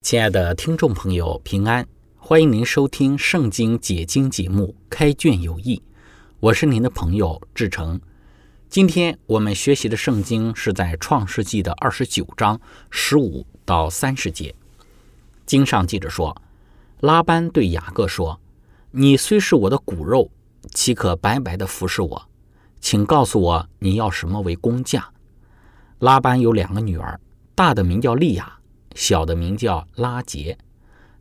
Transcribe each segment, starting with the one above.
亲爱的听众朋友，平安！欢迎您收听《圣经解经》节目《开卷有益》，我是您的朋友志成。今天我们学习的圣经是在《创世纪》的二十九章十五到三十节。经上记着说：“拉班对雅各说：‘你虽是我的骨肉，岂可白白的服侍我？请告诉我你要什么为工价？’拉班有两个女儿，大的名叫利亚。”小的名叫拉杰，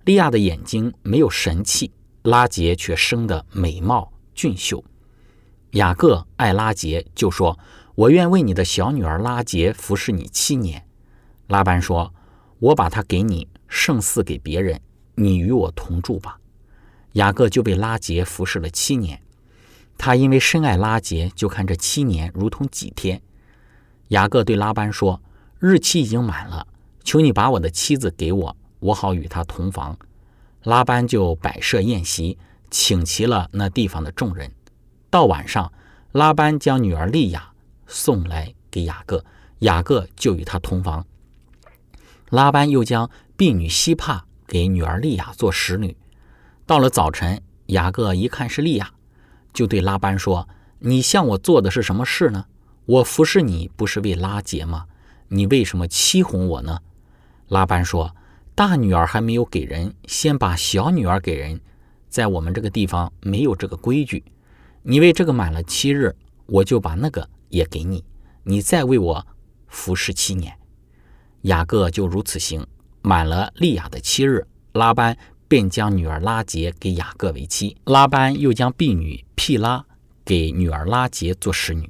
利亚的眼睛没有神气，拉杰却生得美貌俊秀。雅各爱拉杰，就说：“我愿为你的小女儿拉杰服侍你七年。”拉班说：“我把她给你，胜似给别人。你与我同住吧。”雅各就被拉杰服侍了七年。他因为深爱拉杰，就看这七年如同几天。雅各对拉班说：“日期已经满了。”求你把我的妻子给我，我好与她同房。拉班就摆设宴席，请齐了那地方的众人。到晚上，拉班将女儿利亚送来给雅各，雅各就与他同房。拉班又将婢女希帕给女儿利亚做使女。到了早晨，雅各一看是利亚，就对拉班说：“你向我做的是什么事呢？我服侍你不是为拉结吗？你为什么欺哄我呢？”拉班说：“大女儿还没有给人，先把小女儿给人。在我们这个地方没有这个规矩。你为这个满了七日，我就把那个也给你。你再为我服侍七年。”雅各就如此行。满了利亚的七日，拉班便将女儿拉杰给雅各为妻。拉班又将婢女辟拉给女儿拉杰做使女。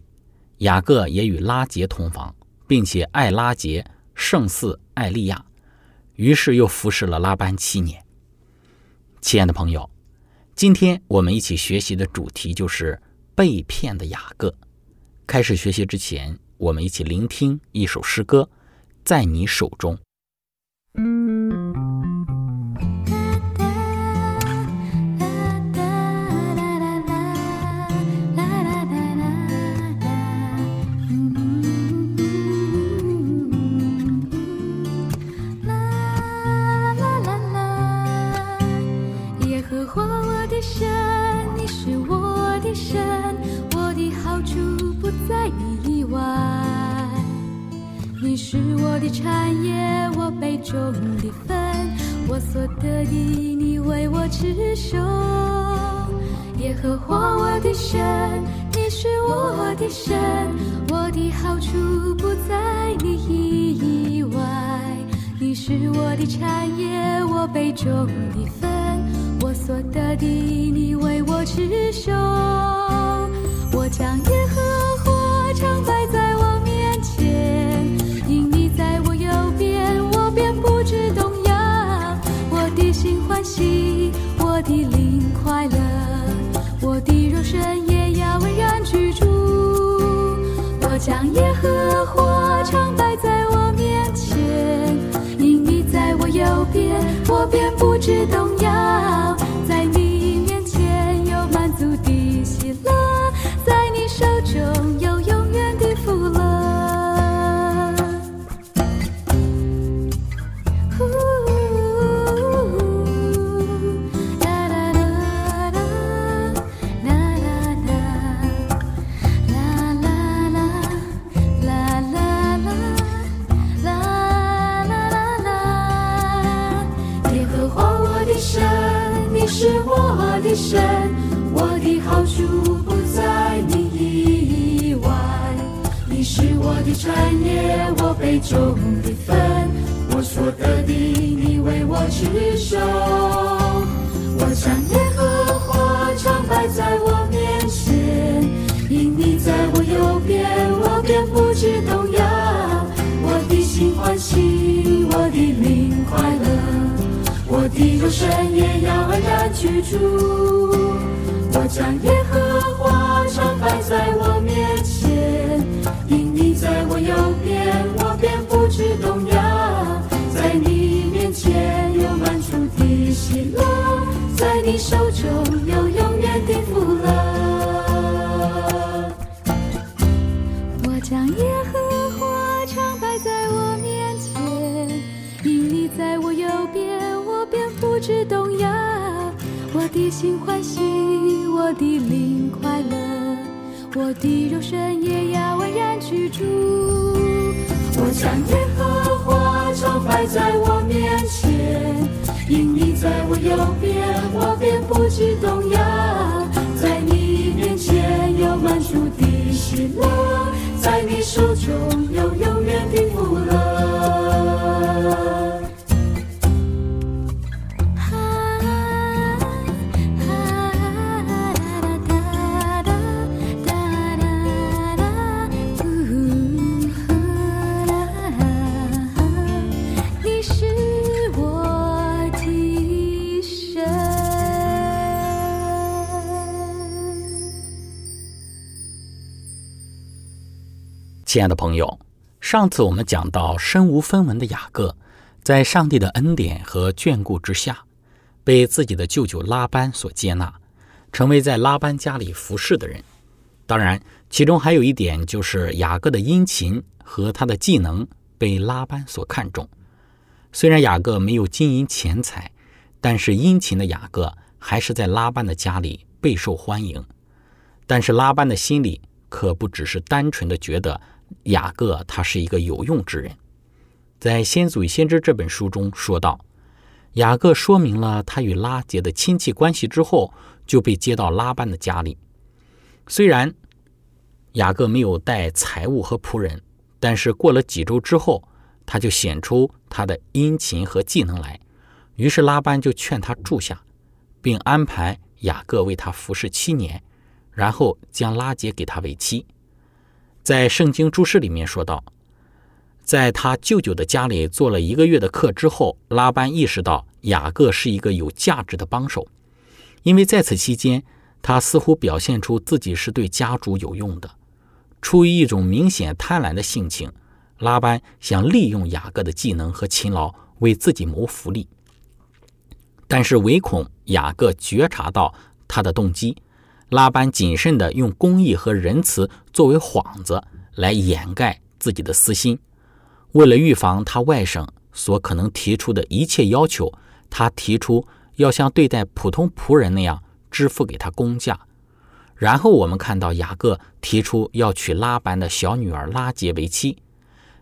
雅各也与拉杰同房，并且爱拉杰胜似爱利亚。于是又服侍了拉班七年。亲爱的朋友，今天我们一起学习的主题就是被骗的雅各。开始学习之前，我们一起聆听一首诗歌，在你手中。神，你是我的神，我的好处不在你以外。你是我的产业，我杯中的分，我所得的，你为我持守。耶和华我的神，你是我的神，我的好处不在你以外。你是我的产业，我杯中的分，的，你为我持守。我将耶和华常摆在我面前因你在。我的灵快乐，我的肉身也要安然居住。我将耶和华常摆在我面前，因你在我右边，我便不知动摇。产业，我杯中的分，我所得的，你为我持守。我将耶和华常摆在我面前，因你在我右边，我便不知动摇。我的心欢喜，我的灵快乐。我的肉身也要安然居住，我将耶和华常摆在我面前，在我右边，我便不知动摇。在你面前有满足的喜乐，在你手中有永远的福乐。我将耶和华常摆在我面前，因你在我右边。我便不知动摇，我的心欢喜，我的灵快乐，我的肉身也要安然居住。我将耶和华常摆在我面前，因你在我右边，我便不惧动摇。亲爱的朋友，上次我们讲到身无分文的雅各，在上帝的恩典和眷顾之下，被自己的舅舅拉班所接纳，成为在拉班家里服侍的人。当然，其中还有一点就是雅各的殷勤和他的技能被拉班所看重。虽然雅各没有金银钱财，但是殷勤的雅各还是在拉班的家里备受欢迎。但是拉班的心里可不只是单纯的觉得。雅各他是一个有用之人，在《先祖与先知》这本书中说道，雅各说明了他与拉结的亲戚关系之后，就被接到拉班的家里。虽然雅各没有带财物和仆人，但是过了几周之后，他就显出他的殷勤和技能来。于是拉班就劝他住下，并安排雅各为他服侍七年，然后将拉结给他为妻。在圣经注释里面说道，在他舅舅的家里做了一个月的客之后，拉班意识到雅各是一个有价值的帮手，因为在此期间，他似乎表现出自己是对家主有用的。出于一种明显贪婪的性情，拉班想利用雅各的技能和勤劳为自己谋福利，但是唯恐雅各觉察到他的动机。拉班谨慎地用公义和仁慈作为幌子来掩盖自己的私心。为了预防他外甥所可能提出的一切要求，他提出要像对待普通仆人那样支付给他工价。然后我们看到雅各提出要娶拉班的小女儿拉杰为妻。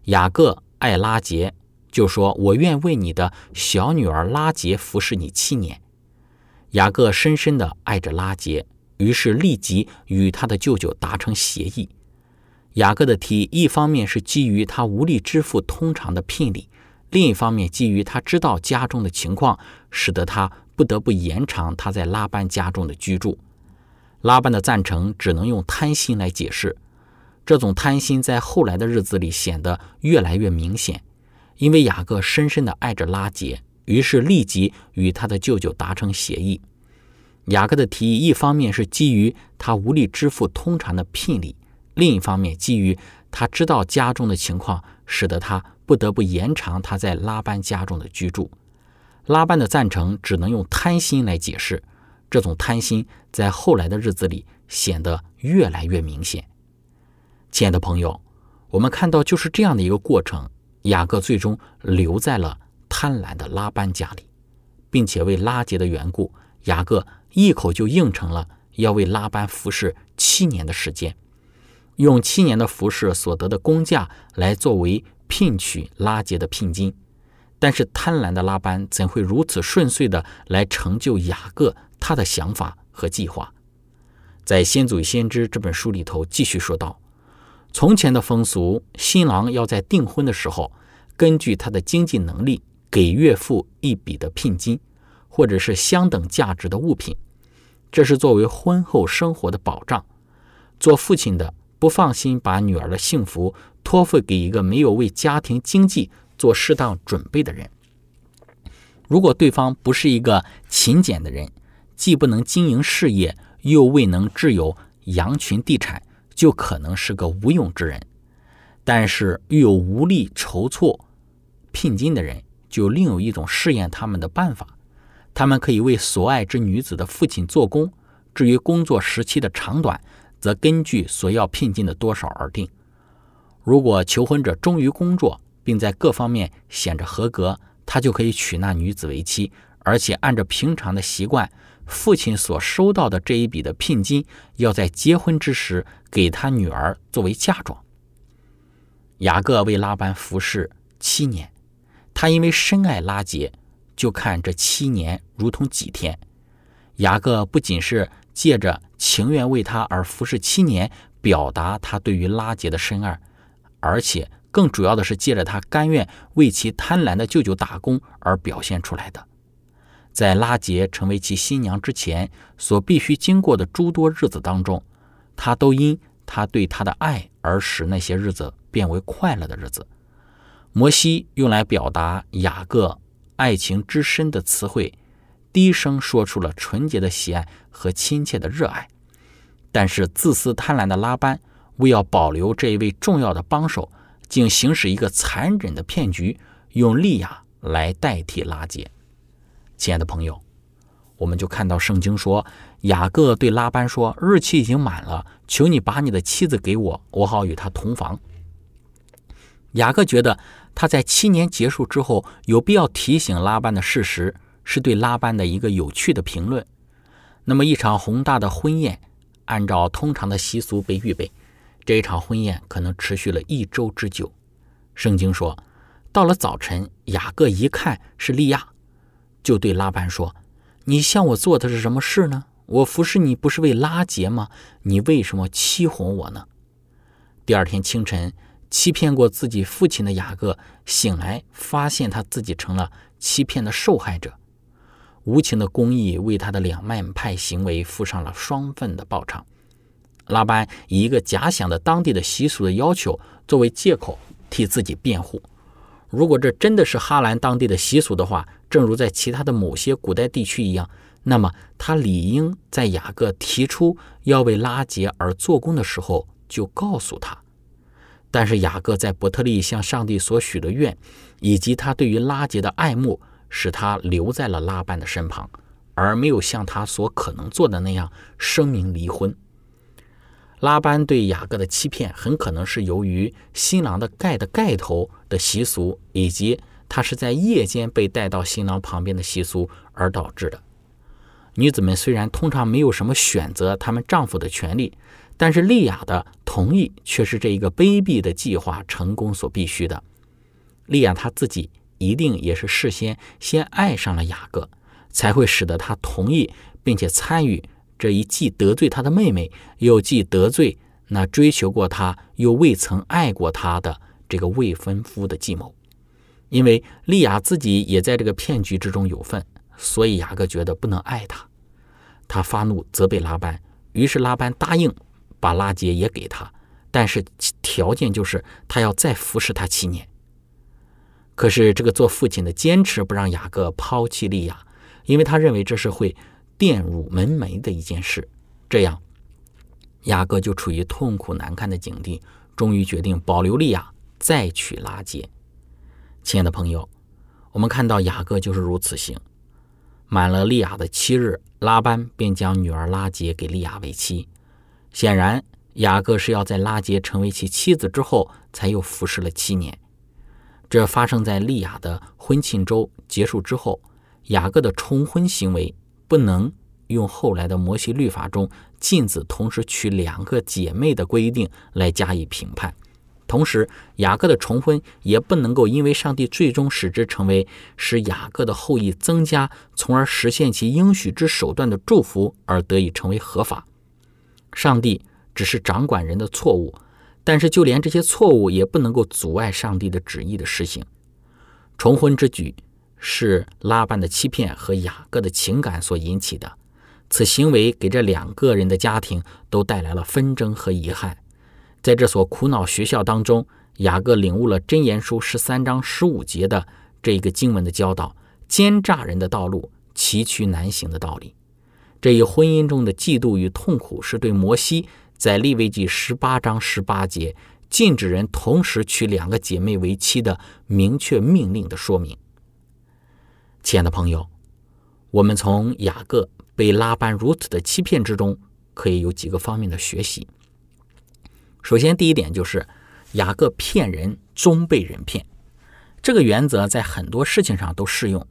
雅各爱拉杰，就说：“我愿为你的小女儿拉杰服侍你七年。”雅各深深地爱着拉杰。于是立即与他的舅舅达成协议。雅各的提议，一方面是基于他无力支付通常的聘礼，另一方面基于他知道家中的情况，使得他不得不延长他在拉班家中的居住。拉班的赞成只能用贪心来解释，这种贪心在后来的日子里显得越来越明显，因为雅各深深地爱着拉杰，于是立即与他的舅舅达成协议。雅各的提议，一方面是基于他无力支付通常的聘礼，另一方面基于他知道家中的情况，使得他不得不延长他在拉班家中的居住。拉班的赞成只能用贪心来解释，这种贪心在后来的日子里显得越来越明显。亲爱的朋友，我们看到就是这样的一个过程，雅各最终留在了贪婪的拉班家里，并且为拉结的缘故，雅各。一口就应承了要为拉班服侍七年的时间，用七年的服侍所得的工价来作为聘娶拉杰的聘金。但是贪婪的拉班怎会如此顺遂的来成就雅各他的想法和计划？在《先祖先知》这本书里头继续说道：从前的风俗，新郎要在订婚的时候，根据他的经济能力，给岳父一笔的聘金，或者是相等价值的物品，这是作为婚后生活的保障。做父亲的不放心把女儿的幸福托付给一个没有为家庭经济做适当准备的人。如果对方不是一个勤俭的人，既不能经营事业，又未能置有羊群地产，就可能是个无用之人；但是又有无力筹措聘金的人，就另有一种试验他们的办法。他们可以为所爱之女子的父亲做工，至于工作时期的长短，则根据所要聘金的多少而定。如果求婚者忠于工作，并在各方面显着合格，他就可以娶那女子为妻，而且按照平常的习惯。父亲所收到的这一笔的聘金，要在结婚之时给他女儿作为嫁妆。雅各为拉班服侍七年，他因为深爱拉结，就看这七年如同几天。雅各不仅是借着情愿为他而服侍七年，表达他对于拉杰的深爱，而且更主要的是借着他甘愿为其贪婪的舅舅打工而表现出来的。在拉杰成为其新娘之前所必须经过的诸多日子当中，他都因他对她的爱而使那些日子变为快乐的日子。摩西用来表达雅各爱情之深的词汇，低声说出了纯洁的喜爱和亲切的热爱。但是自私贪婪的拉班为要保留这一位重要的帮手，竟行使一个残忍的骗局，用利亚来代替拉杰。亲爱的朋友，我们就看到圣经说，雅各对拉班说：“日期已经满了，求你把你的妻子给我，我好与她同房。”雅各觉得他在七年结束之后，有必要提醒拉班的事实，是对拉班的一个有趣的评论。那么，一场宏大的婚宴，按照通常的习俗被预备，这一场婚宴可能持续了一周之久。圣经说，到了早晨，雅各一看是利亚。就对拉班说：“你向我做的是什么事呢？我服侍你不是为拉结吗？你为什么欺哄我呢？”第二天清晨，欺骗过自己父亲的雅各醒来，发现他自己成了欺骗的受害者。无情的公义为他的两面派行为付上了双份的报偿。拉班以一个假想的当地的习俗的要求作为借口，替自己辩护。如果这真的是哈兰当地的习俗的话，正如在其他的某些古代地区一样，那么他理应在雅各提出要为拉结而做工的时候就告诉他。但是雅各在伯特利向上帝所许的愿，以及他对于拉结的爱慕，使他留在了拉班的身旁，而没有像他所可能做的那样声明离婚。拉班对雅各的欺骗，很可能是由于新郎的盖的盖头的习俗，以及他是在夜间被带到新郎旁边的习俗而导致的。女子们虽然通常没有什么选择她们丈夫的权利，但是利亚的同意却是这一个卑鄙的计划成功所必须的。利亚她自己一定也是事先先爱上了雅各，才会使得他同意并且参与。这一既得罪他的妹妹，又既得罪那追求过他又未曾爱过他的这个未婚夫的计谋，因为利亚自己也在这个骗局之中有份，所以雅各觉得不能爱她，他发怒责备拉班，于是拉班答应把拉杰也给他，但是条件就是他要再服侍他七年。可是这个做父亲的坚持不让雅各抛弃利亚，因为他认为这是会。玷辱门楣的一件事，这样雅各就处于痛苦难堪的境地，终于决定保留利亚，再娶拉杰。亲爱的朋友，我们看到雅各就是如此行。满了利亚的七日，拉班便将女儿拉杰给利亚为妻。显然，雅各是要在拉结成为其妻子之后，才又服侍了七年。这发生在利亚的婚庆周结束之后，雅各的重婚行为。不能用后来的摩西律法中禁止同时娶两个姐妹的规定来加以评判，同时，雅各的重婚也不能够因为上帝最终使之成为使雅各的后裔增加，从而实现其应许之手段的祝福而得以成为合法。上帝只是掌管人的错误，但是就连这些错误也不能够阻碍上帝的旨意的实行。重婚之举是拉班的欺骗和雅各的情感所引起的，此行为给这两个人的家庭都带来了纷争和遗憾。在这所苦恼学校当中，雅各领悟了箴言书十三章十五节的这一个经文的教导：奸诈人的道路，崎岖难行的道理。这一婚姻中的嫉妒与痛苦，是对摩西在利未记十八章十八节禁止人同时娶两个姐妹为妻的明确命令的说明。亲爱的朋友，我们从雅各被拉班如此的欺骗之中，可以有几个方面的学习。首先，第一点就是雅各骗人终被人骗，这个原则在很多事情上都适用。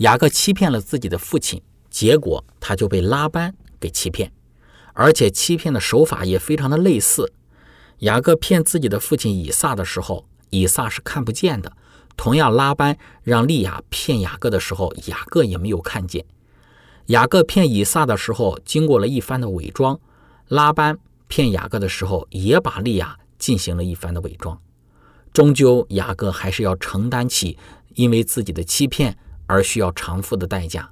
雅各欺骗了自己的父亲，结果他就被拉班给欺骗，而且欺骗的手法也非常的类似。雅各骗自己的父亲以撒的时候，以撒是看不见的；同样，拉班让利亚骗雅各的时候，雅各也没有看见。雅各骗以撒的时候，经过了一番的伪装，拉班。骗雅各的时候，也把利亚进行了一番的伪装，终究雅各还是要承担起因为自己的欺骗而需要偿付的代价。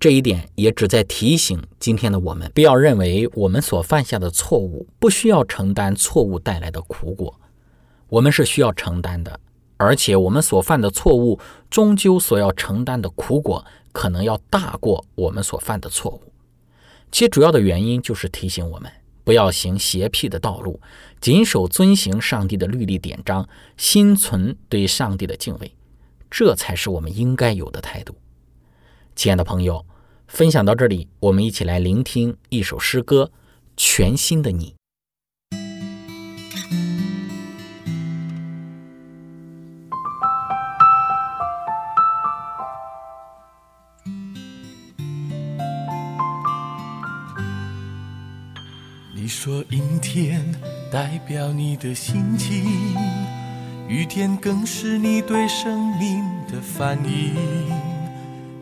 这一点也旨在提醒今天的我们，不要认为我们所犯下的错误不需要承担错误带来的苦果，我们是需要承担的，而且我们所犯的错误终究所要承担的苦果可能要大过我们所犯的错误。其主要的原因就是提醒我们。不要行邪僻的道路，谨守遵行上帝的律例典章，心存对上帝的敬畏，这才是我们应该有的态度。亲爱的朋友，分享到这里，我们一起来聆听一首诗歌《全新的你》。你说阴天代表你的心情，雨天更是你对生命的反应。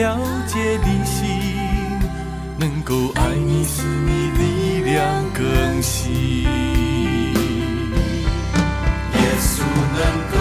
了解你心，能够爱你，使你力量更新。耶稣能够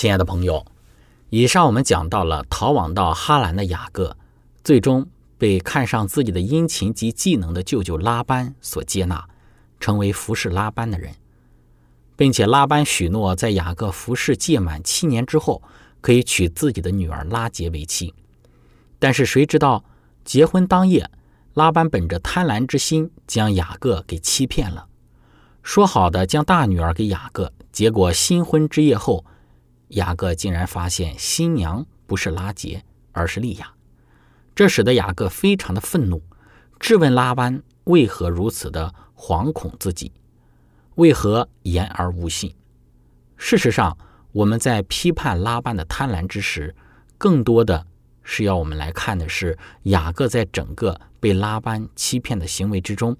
亲爱的朋友，以上我们讲到了逃往到哈兰的雅各，最终被看上自己的殷勤及技能的舅舅拉班所接纳，成为服侍拉班的人，并且拉班许诺在雅各服侍届满七年之后，可以娶自己的女儿拉结为妻。但是谁知道，结婚当夜，拉班本着贪婪之心，将雅各给欺骗了。说好的将大女儿给雅各，结果新婚之夜后，雅各竟然发现新娘不是拉杰，而是利亚。这使得雅各非常的愤怒，质问拉班为何如此的惶恐自己，为何言而无信。事实上，我们在批判拉班的贪婪之时，更多的是要我们来看的是雅各在整个被拉班欺骗的行为之中，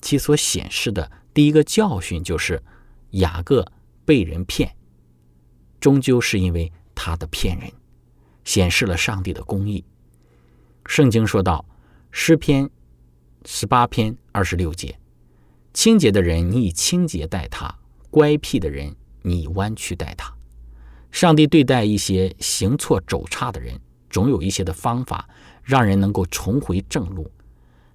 其所显示的。第一个教训就是，雅各被人骗，终究是因为他的骗人，显示了上帝的公义。圣经说到，诗篇十八篇二十六节：清洁的人，你以清洁待他；乖僻的人，你以弯曲待他。上帝对待一些行错走差的人，总有一些的方法，让人能够重回正路。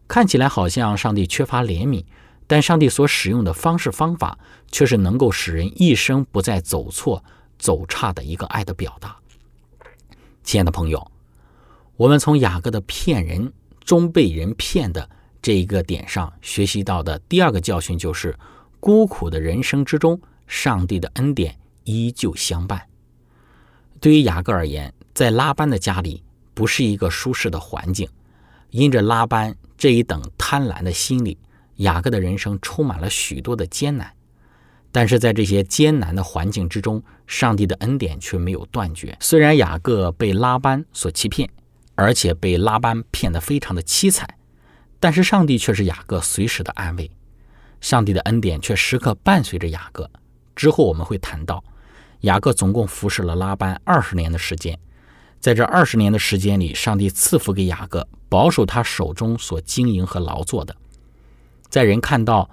看起来好像上帝缺乏怜悯。但上帝所使用的方式方法，却是能够使人一生不再走错、走差的一个爱的表达。亲爱的朋友，我们从雅各的骗人终被人骗的这一个点上学习到的第二个教训，就是孤苦的人生之中，上帝的恩典依旧相伴。对于雅各而言，在拉班的家里不是一个舒适的环境，因着拉班这一等贪婪的心理。雅各的人生充满了许多的艰难，但是在这些艰难的环境之中，上帝的恩典却没有断绝。虽然雅各被拉班所欺骗，而且被拉班骗得非常的凄惨，但是上帝却是雅各随时的安慰。上帝的恩典却时刻伴随着雅各。之后我们会谈到，雅各总共服侍了拉班二十年的时间，在这二十年的时间里，上帝赐福给雅各，保守他手中所经营和劳作的。在人看到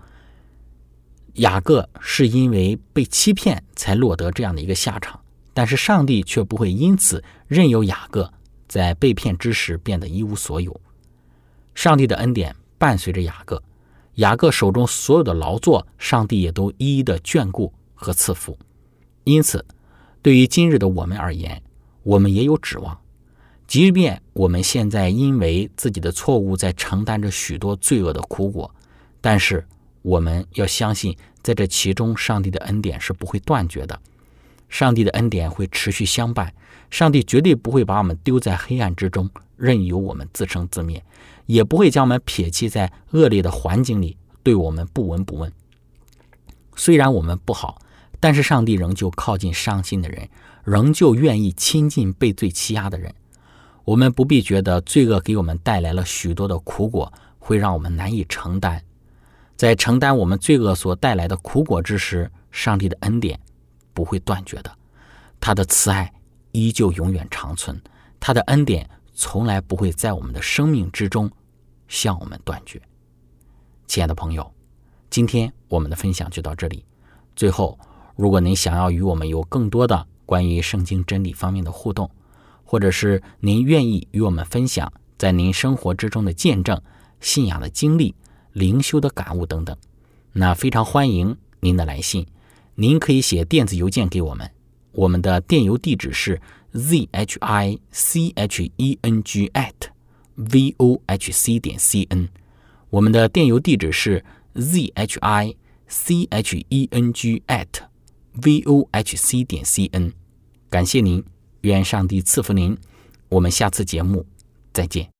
雅各是因为被欺骗才落得这样的一个下场，但是上帝却不会因此任由雅各在被骗之时变得一无所有。上帝的恩典伴随着雅各，雅各手中所有的劳作，上帝也都一一的眷顾和赐福。因此，对于今日的我们而言，我们也有指望。即便我们现在因为自己的错误在承担着许多罪恶的苦果。但是我们要相信，在这其中，上帝的恩典是不会断绝的，上帝的恩典会持续相伴，上帝绝对不会把我们丢在黑暗之中，任由我们自生自灭，也不会将我们撇弃在恶劣的环境里，对我们不闻不问。虽然我们不好，但是上帝仍旧靠近伤心的人，仍旧愿意亲近被罪欺压的人。我们不必觉得罪恶给我们带来了许多的苦果，会让我们难以承担。在承担我们罪恶所带来的苦果之时，上帝的恩典不会断绝的，他的慈爱依旧永远长存，他的恩典从来不会在我们的生命之中向我们断绝。亲爱的朋友，今天我们的分享就到这里。最后，如果您想要与我们有更多的关于圣经真理方面的互动，或者是您愿意与我们分享在您生活之中的见证、信仰的经历。灵修的感悟等等，那非常欢迎您的来信。您可以写电子邮件给我们，我们的电邮地址是 z h i c h e n g at v o h c 点 c n。我们的电邮地址是 z h i c h e n g at v o h c 点 c n。感谢您，愿上帝赐福您。我们下次节目再见。